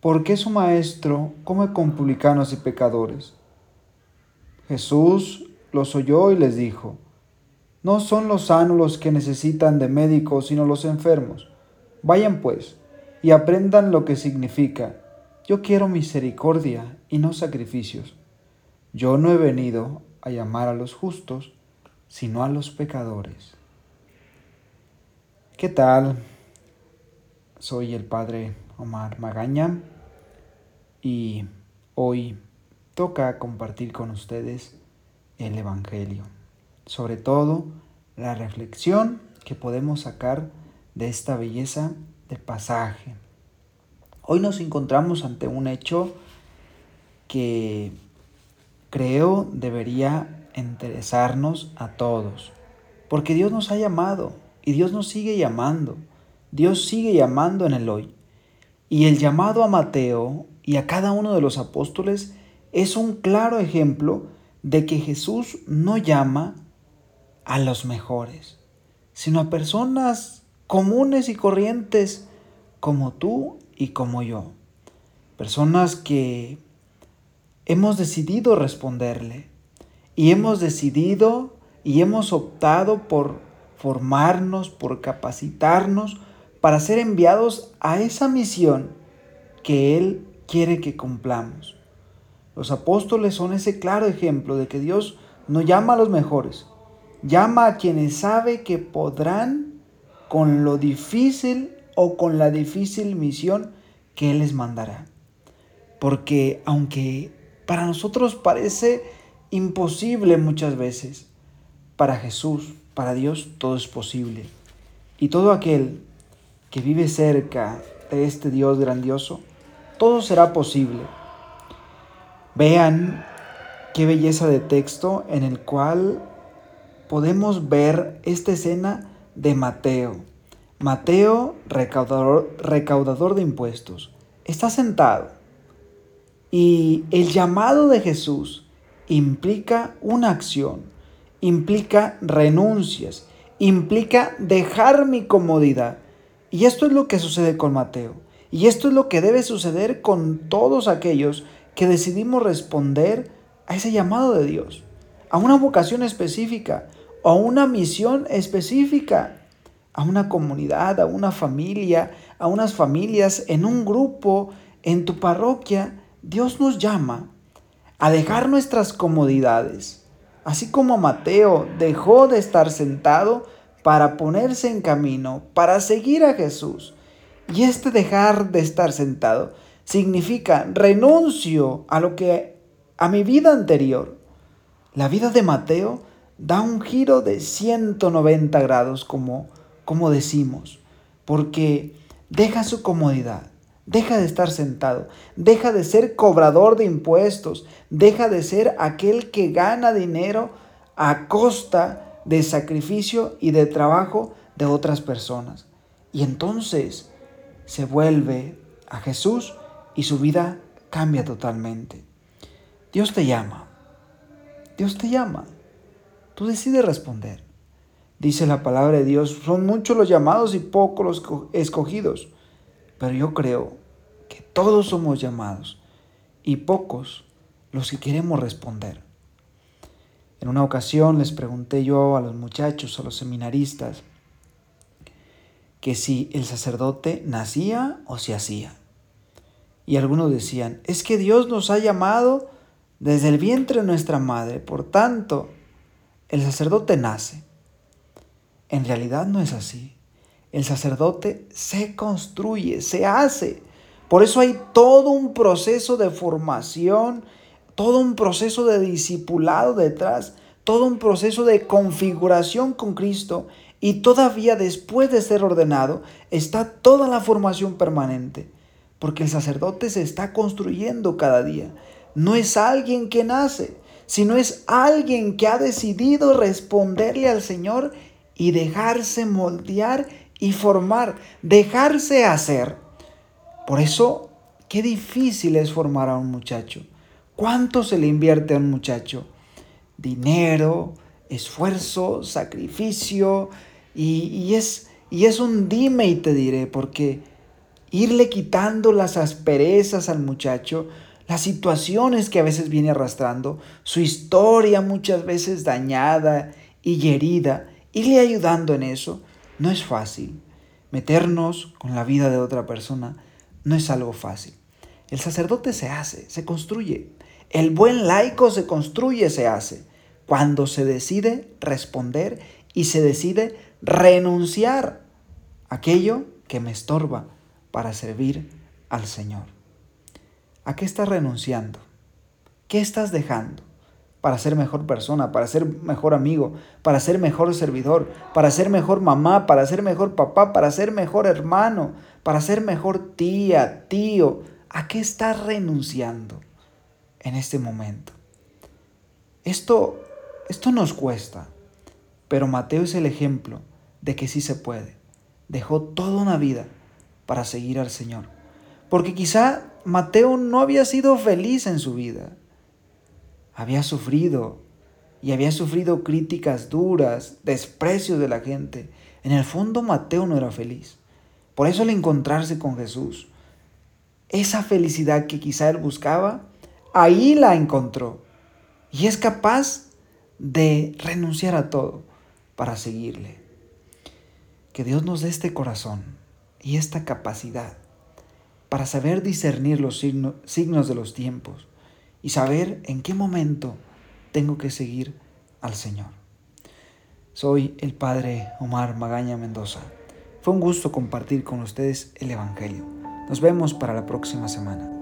¿por qué su maestro come con publicanos y pecadores? Jesús los oyó y les dijo, no son los sanos los que necesitan de médicos, sino los enfermos. Vayan pues y aprendan lo que significa, yo quiero misericordia y no sacrificios. Yo no he venido a llamar a los justos, sino a los pecadores. ¿Qué tal? Soy el Padre Omar Magaña y hoy toca compartir con ustedes el Evangelio, sobre todo la reflexión que podemos sacar de esta belleza de pasaje. Hoy nos encontramos ante un hecho que creo debería interesarnos a todos, porque Dios nos ha llamado y Dios nos sigue llamando, Dios sigue llamando en el hoy. Y el llamado a Mateo y a cada uno de los apóstoles es un claro ejemplo de que Jesús no llama a los mejores, sino a personas comunes y corrientes como tú y como yo. Personas que hemos decidido responderle y hemos decidido y hemos optado por formarnos, por capacitarnos para ser enviados a esa misión que Él quiere que cumplamos. Los apóstoles son ese claro ejemplo de que Dios no llama a los mejores, llama a quienes sabe que podrán con lo difícil o con la difícil misión que Él les mandará. Porque aunque para nosotros parece imposible muchas veces, para Jesús, para Dios, todo es posible. Y todo aquel que vive cerca de este Dios grandioso, todo será posible. Vean qué belleza de texto en el cual podemos ver esta escena de Mateo. Mateo, recaudador, recaudador de impuestos, está sentado y el llamado de Jesús implica una acción, implica renuncias, implica dejar mi comodidad. Y esto es lo que sucede con Mateo. Y esto es lo que debe suceder con todos aquellos que decidimos responder a ese llamado de Dios, a una vocación específica, a una misión específica, a una comunidad, a una familia, a unas familias, en un grupo, en tu parroquia. Dios nos llama a dejar nuestras comodidades, así como Mateo dejó de estar sentado para ponerse en camino, para seguir a Jesús. Y este dejar de estar sentado significa renuncio a lo que a mi vida anterior. La vida de Mateo da un giro de 190 grados como como decimos, porque deja su comodidad, deja de estar sentado, deja de ser cobrador de impuestos, deja de ser aquel que gana dinero a costa de sacrificio y de trabajo de otras personas. Y entonces se vuelve a Jesús y su vida cambia totalmente. Dios te llama. Dios te llama. Tú decides responder. Dice la palabra de Dios, son muchos los llamados y pocos los escogidos. Pero yo creo que todos somos llamados y pocos los que queremos responder. En una ocasión les pregunté yo a los muchachos, a los seminaristas, que si el sacerdote nacía o se hacía. Y algunos decían, es que Dios nos ha llamado desde el vientre de nuestra madre, por tanto, el sacerdote nace. En realidad no es así. El sacerdote se construye, se hace. Por eso hay todo un proceso de formación, todo un proceso de discipulado detrás, todo un proceso de configuración con Cristo y todavía después de ser ordenado está toda la formación permanente. porque el sacerdote se está construyendo cada día. No es alguien que nace, sino es alguien que ha decidido responderle al Señor y dejarse moldear y formar, dejarse hacer. Por eso, qué difícil es formar a un muchacho. ¿Cuánto se le invierte a un muchacho? Dinero, esfuerzo, sacrificio, y, es, y es un dime y te diré, porque irle quitando las asperezas al muchacho, las situaciones que a veces viene arrastrando, su historia muchas veces dañada y herida, irle ayudando en eso, no es fácil. Meternos con la vida de otra persona no es algo fácil. El sacerdote se hace, se construye. El buen laico se construye, se hace. Cuando se decide responder y se decide renunciar a aquello que me estorba para servir al Señor. ¿A qué estás renunciando? ¿Qué estás dejando? para ser mejor persona, para ser mejor amigo, para ser mejor servidor, para ser mejor mamá, para ser mejor papá, para ser mejor hermano, para ser mejor tía, tío. ¿A qué estás renunciando en este momento? Esto, esto nos cuesta, pero Mateo es el ejemplo de que sí se puede. Dejó toda una vida para seguir al Señor. Porque quizá Mateo no había sido feliz en su vida había sufrido y había sufrido críticas duras, desprecios de la gente. En el fondo Mateo no era feliz. Por eso al encontrarse con Jesús, esa felicidad que quizá él buscaba, ahí la encontró. Y es capaz de renunciar a todo para seguirle. Que Dios nos dé este corazón y esta capacidad para saber discernir los signos de los tiempos y saber en qué momento tengo que seguir al Señor. Soy el Padre Omar Magaña Mendoza. Fue un gusto compartir con ustedes el Evangelio. Nos vemos para la próxima semana.